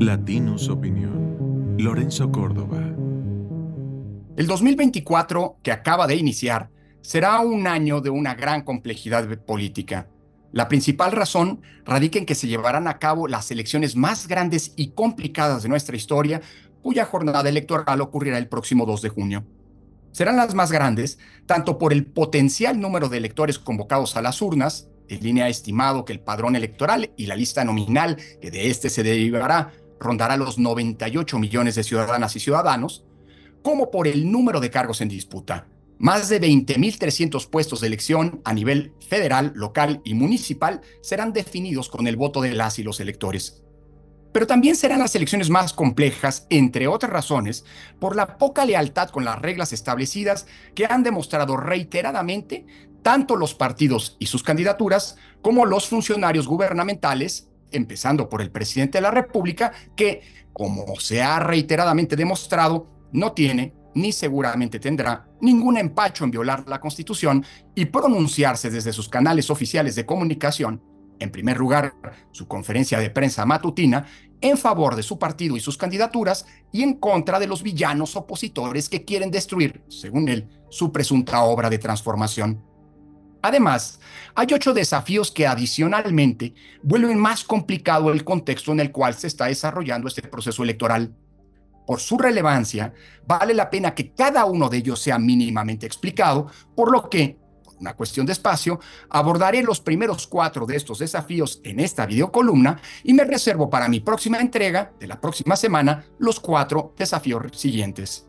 Latinus Opinión. Lorenzo Córdoba. El 2024, que acaba de iniciar, será un año de una gran complejidad política. La principal razón radica en que se llevarán a cabo las elecciones más grandes y complicadas de nuestra historia, cuya jornada electoral ocurrirá el próximo 2 de junio. Serán las más grandes, tanto por el potencial número de electores convocados a las urnas, en línea estimado que el padrón electoral y la lista nominal que de este se derivará rondará los 98 millones de ciudadanas y ciudadanos, como por el número de cargos en disputa. Más de 20.300 puestos de elección a nivel federal, local y municipal serán definidos con el voto de las y los electores. Pero también serán las elecciones más complejas, entre otras razones, por la poca lealtad con las reglas establecidas que han demostrado reiteradamente tanto los partidos y sus candidaturas como los funcionarios gubernamentales empezando por el presidente de la República, que, como se ha reiteradamente demostrado, no tiene ni seguramente tendrá ningún empacho en violar la Constitución y pronunciarse desde sus canales oficiales de comunicación, en primer lugar su conferencia de prensa matutina, en favor de su partido y sus candidaturas y en contra de los villanos opositores que quieren destruir, según él, su presunta obra de transformación. Además, hay ocho desafíos que adicionalmente vuelven más complicado el contexto en el cual se está desarrollando este proceso electoral. Por su relevancia, vale la pena que cada uno de ellos sea mínimamente explicado, por lo que, por una cuestión de espacio, abordaré los primeros cuatro de estos desafíos en esta videocolumna y me reservo para mi próxima entrega de la próxima semana los cuatro desafíos siguientes.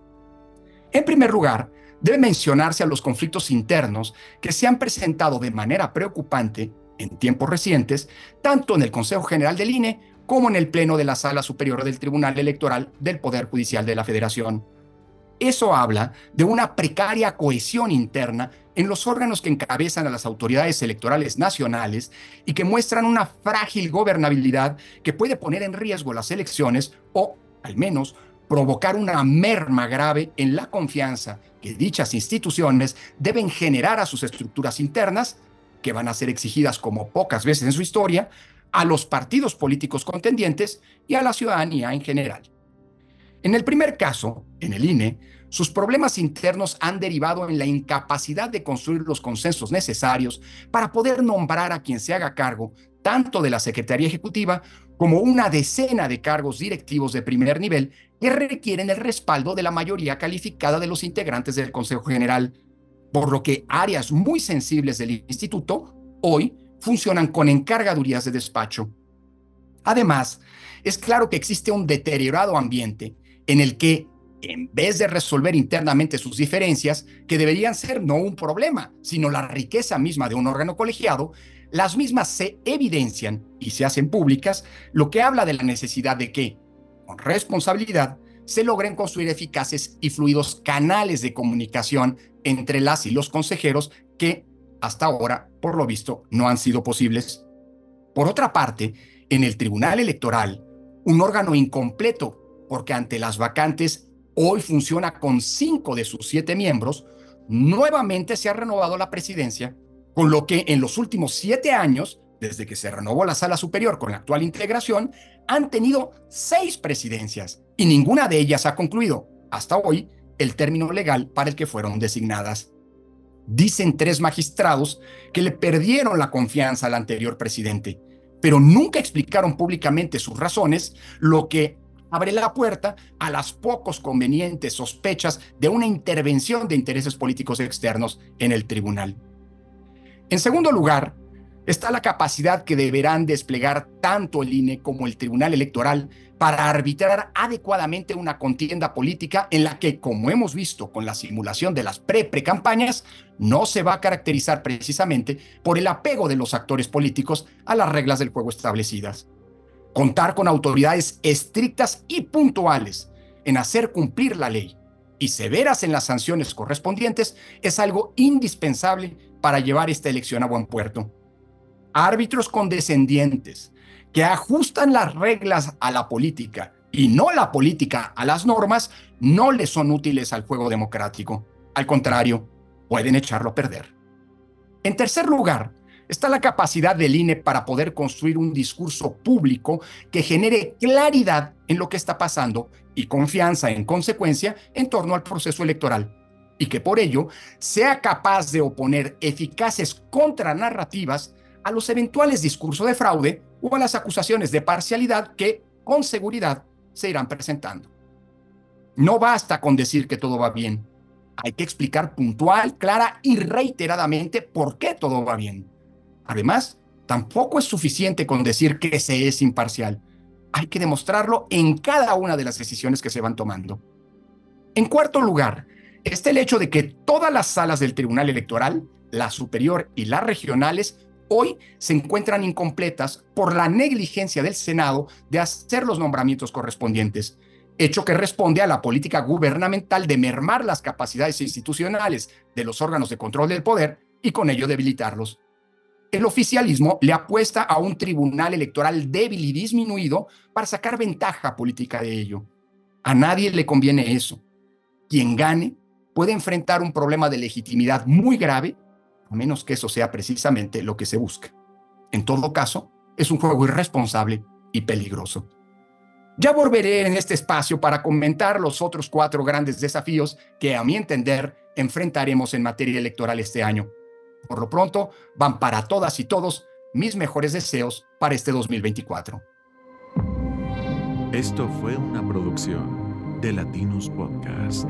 En primer lugar, debe mencionarse a los conflictos internos que se han presentado de manera preocupante en tiempos recientes, tanto en el Consejo General del INE como en el Pleno de la Sala Superior del Tribunal Electoral del Poder Judicial de la Federación. Eso habla de una precaria cohesión interna en los órganos que encabezan a las autoridades electorales nacionales y que muestran una frágil gobernabilidad que puede poner en riesgo las elecciones o, al menos, provocar una merma grave en la confianza que dichas instituciones deben generar a sus estructuras internas, que van a ser exigidas como pocas veces en su historia, a los partidos políticos contendientes y a la ciudadanía en general. En el primer caso, en el INE, sus problemas internos han derivado en la incapacidad de construir los consensos necesarios para poder nombrar a quien se haga cargo tanto de la Secretaría Ejecutiva como una decena de cargos directivos de primer nivel que requieren el respaldo de la mayoría calificada de los integrantes del Consejo General, por lo que áreas muy sensibles del instituto hoy funcionan con encargadurías de despacho. Además, es claro que existe un deteriorado ambiente en el que, en vez de resolver internamente sus diferencias, que deberían ser no un problema, sino la riqueza misma de un órgano colegiado, las mismas se evidencian y se hacen públicas, lo que habla de la necesidad de que, con responsabilidad, se logren construir eficaces y fluidos canales de comunicación entre las y los consejeros que hasta ahora, por lo visto, no han sido posibles. Por otra parte, en el Tribunal Electoral, un órgano incompleto, porque ante las vacantes hoy funciona con cinco de sus siete miembros, nuevamente se ha renovado la presidencia con lo que en los últimos siete años, desde que se renovó la sala superior con la actual integración, han tenido seis presidencias y ninguna de ellas ha concluido, hasta hoy, el término legal para el que fueron designadas. Dicen tres magistrados que le perdieron la confianza al anterior presidente, pero nunca explicaron públicamente sus razones, lo que abre la puerta a las pocos convenientes sospechas de una intervención de intereses políticos externos en el tribunal. En segundo lugar, está la capacidad que deberán desplegar tanto el INE como el Tribunal Electoral para arbitrar adecuadamente una contienda política en la que, como hemos visto con la simulación de las pre-precampañas, no se va a caracterizar precisamente por el apego de los actores políticos a las reglas del juego establecidas. Contar con autoridades estrictas y puntuales en hacer cumplir la ley y severas en las sanciones correspondientes es algo indispensable para llevar esta elección a buen puerto. Árbitros condescendientes que ajustan las reglas a la política y no la política a las normas no le son útiles al juego democrático. Al contrario, pueden echarlo a perder. En tercer lugar, está la capacidad del INE para poder construir un discurso público que genere claridad en lo que está pasando y confianza en consecuencia en torno al proceso electoral y que por ello sea capaz de oponer eficaces contranarrativas a los eventuales discursos de fraude o a las acusaciones de parcialidad que, con seguridad, se irán presentando. No basta con decir que todo va bien. Hay que explicar puntual, clara y reiteradamente por qué todo va bien. Además, tampoco es suficiente con decir que se es imparcial. Hay que demostrarlo en cada una de las decisiones que se van tomando. En cuarto lugar, está el hecho de que todas las salas del Tribunal Electoral, la superior y las regionales, hoy se encuentran incompletas por la negligencia del Senado de hacer los nombramientos correspondientes, hecho que responde a la política gubernamental de mermar las capacidades institucionales de los órganos de control del poder y con ello debilitarlos. El oficialismo le apuesta a un tribunal electoral débil y disminuido para sacar ventaja política de ello. A nadie le conviene eso. Quien gane puede enfrentar un problema de legitimidad muy grave, a menos que eso sea precisamente lo que se busca. En todo caso, es un juego irresponsable y peligroso. Ya volveré en este espacio para comentar los otros cuatro grandes desafíos que, a mi entender, enfrentaremos en materia electoral este año. Por lo pronto, van para todas y todos mis mejores deseos para este 2024. Esto fue una producción de Latinos Podcast.